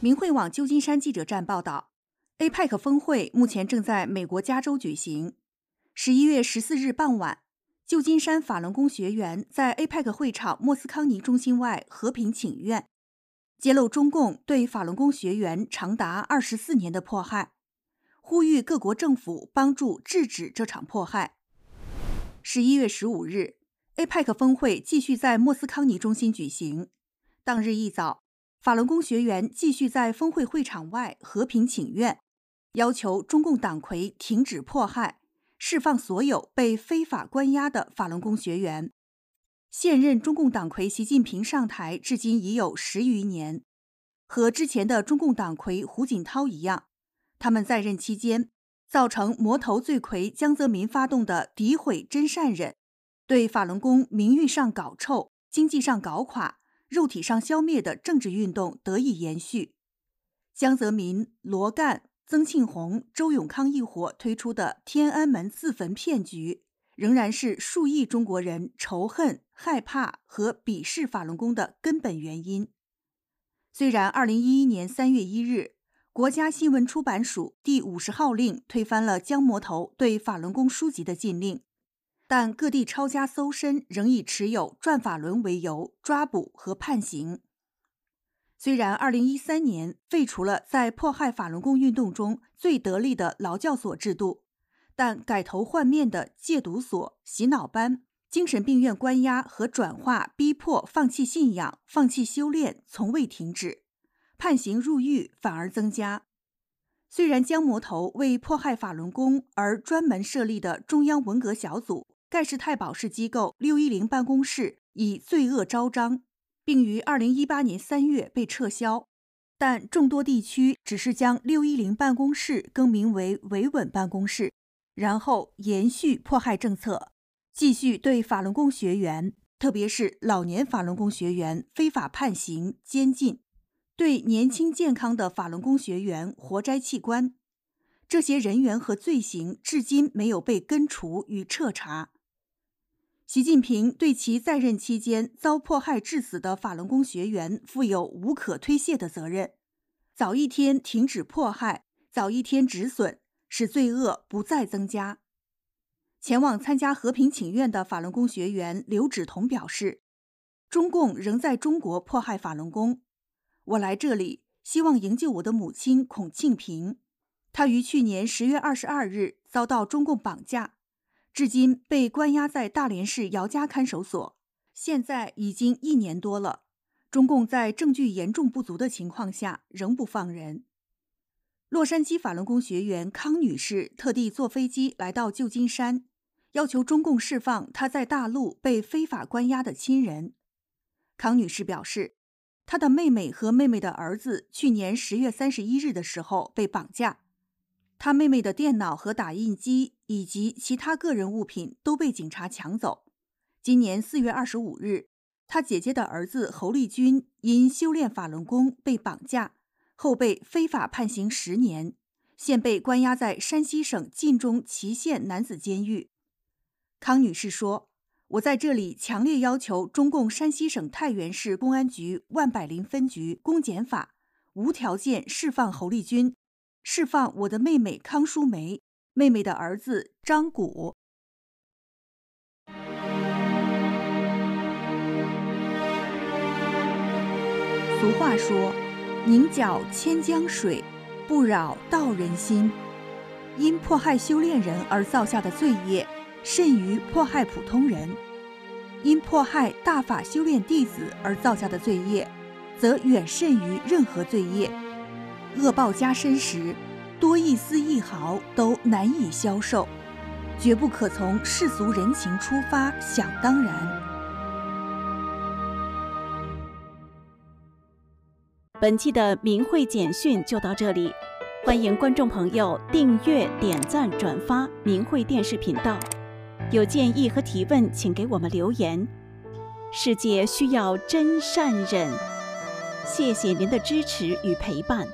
明慧网旧金山记者站报道，APEC 峰会目前正在美国加州举行。十一月十四日傍晚，旧金山法轮功学员在 APEC 会场莫斯康尼中心外和平请愿，揭露中共对法轮功学员长达二十四年的迫害，呼吁各国政府帮助制止这场迫害。十一月十五日，APEC 峰会继续在莫斯康尼中心举行。当日一早。法轮功学员继续在峰会会场外和平请愿，要求中共党魁停止迫害，释放所有被非法关押的法轮功学员。现任中共党魁习近平上台至今已有十余年，和之前的中共党魁胡锦涛一样，他们在任期间造成魔头罪魁江泽民发动的诋毁真善忍，对法轮功名誉上搞臭，经济上搞垮。肉体上消灭的政治运动得以延续。江泽民、罗干、曾庆红、周永康一伙推出的天安门自焚骗局，仍然是数亿中国人仇恨、害怕和鄙视法轮功的根本原因。虽然2011年3月1日，国家新闻出版署第五十号令推翻了江魔头对法轮功书籍的禁令。但各地抄家搜身仍以持有《转法轮》为由抓捕和判刑。虽然2013年废除了在迫害法轮功运动中最得力的劳教所制度，但改头换面的戒毒所、洗脑班、精神病院关押和转化、逼迫放弃信仰、放弃修炼从未停止，判刑入狱反而增加。虽然江魔头为迫害法轮功而专门设立的中央文革小组。盖世太保市机构六一零办公室以罪恶昭彰，并于二零一八年三月被撤销。但众多地区只是将六一零办公室更名为维稳办公室，然后延续迫害政策，继续对法轮功学员，特别是老年法轮功学员非法判刑监禁，对年轻健康的法轮功学员活摘器官。这些人员和罪行至今没有被根除与彻查。习近平对其在任期间遭迫害致死的法轮功学员负有无可推卸的责任，早一天停止迫害，早一天止损，使罪恶不再增加。前往参加和平请愿的法轮功学员刘芷彤表示：“中共仍在中国迫害法轮功，我来这里希望营救我的母亲孔庆平，她于去年十月二十二日遭到中共绑架。”至今被关押在大连市姚家看守所，现在已经一年多了。中共在证据严重不足的情况下仍不放人。洛杉矶法轮功学员康女士特地坐飞机来到旧金山，要求中共释放她在大陆被非法关押的亲人。康女士表示，她的妹妹和妹妹的儿子去年十月三十一日的时候被绑架。她妹妹的电脑和打印机以及其他个人物品都被警察抢走。今年四月二十五日，他姐姐的儿子侯立军因修炼法轮功被绑架，后被非法判刑十年，现被关押在山西省晋中祁县男子监狱。康女士说：“我在这里强烈要求中共山西省太原市公安局万柏林分局公检法无条件释放侯立军。”释放我的妹妹康淑梅，妹妹的儿子张谷。俗话说：“宁搅千江水，不扰道人心。”因迫害修炼人而造下的罪业，甚于迫害普通人；因迫害大法修炼弟子而造下的罪业，则远甚于任何罪业。恶报加深时，多一丝一毫都难以消受，绝不可从世俗人情出发想当然。本期的明慧简讯就到这里，欢迎观众朋友订阅、点赞、转发明慧电视频道。有建议和提问，请给我们留言。世界需要真善忍，谢谢您的支持与陪伴。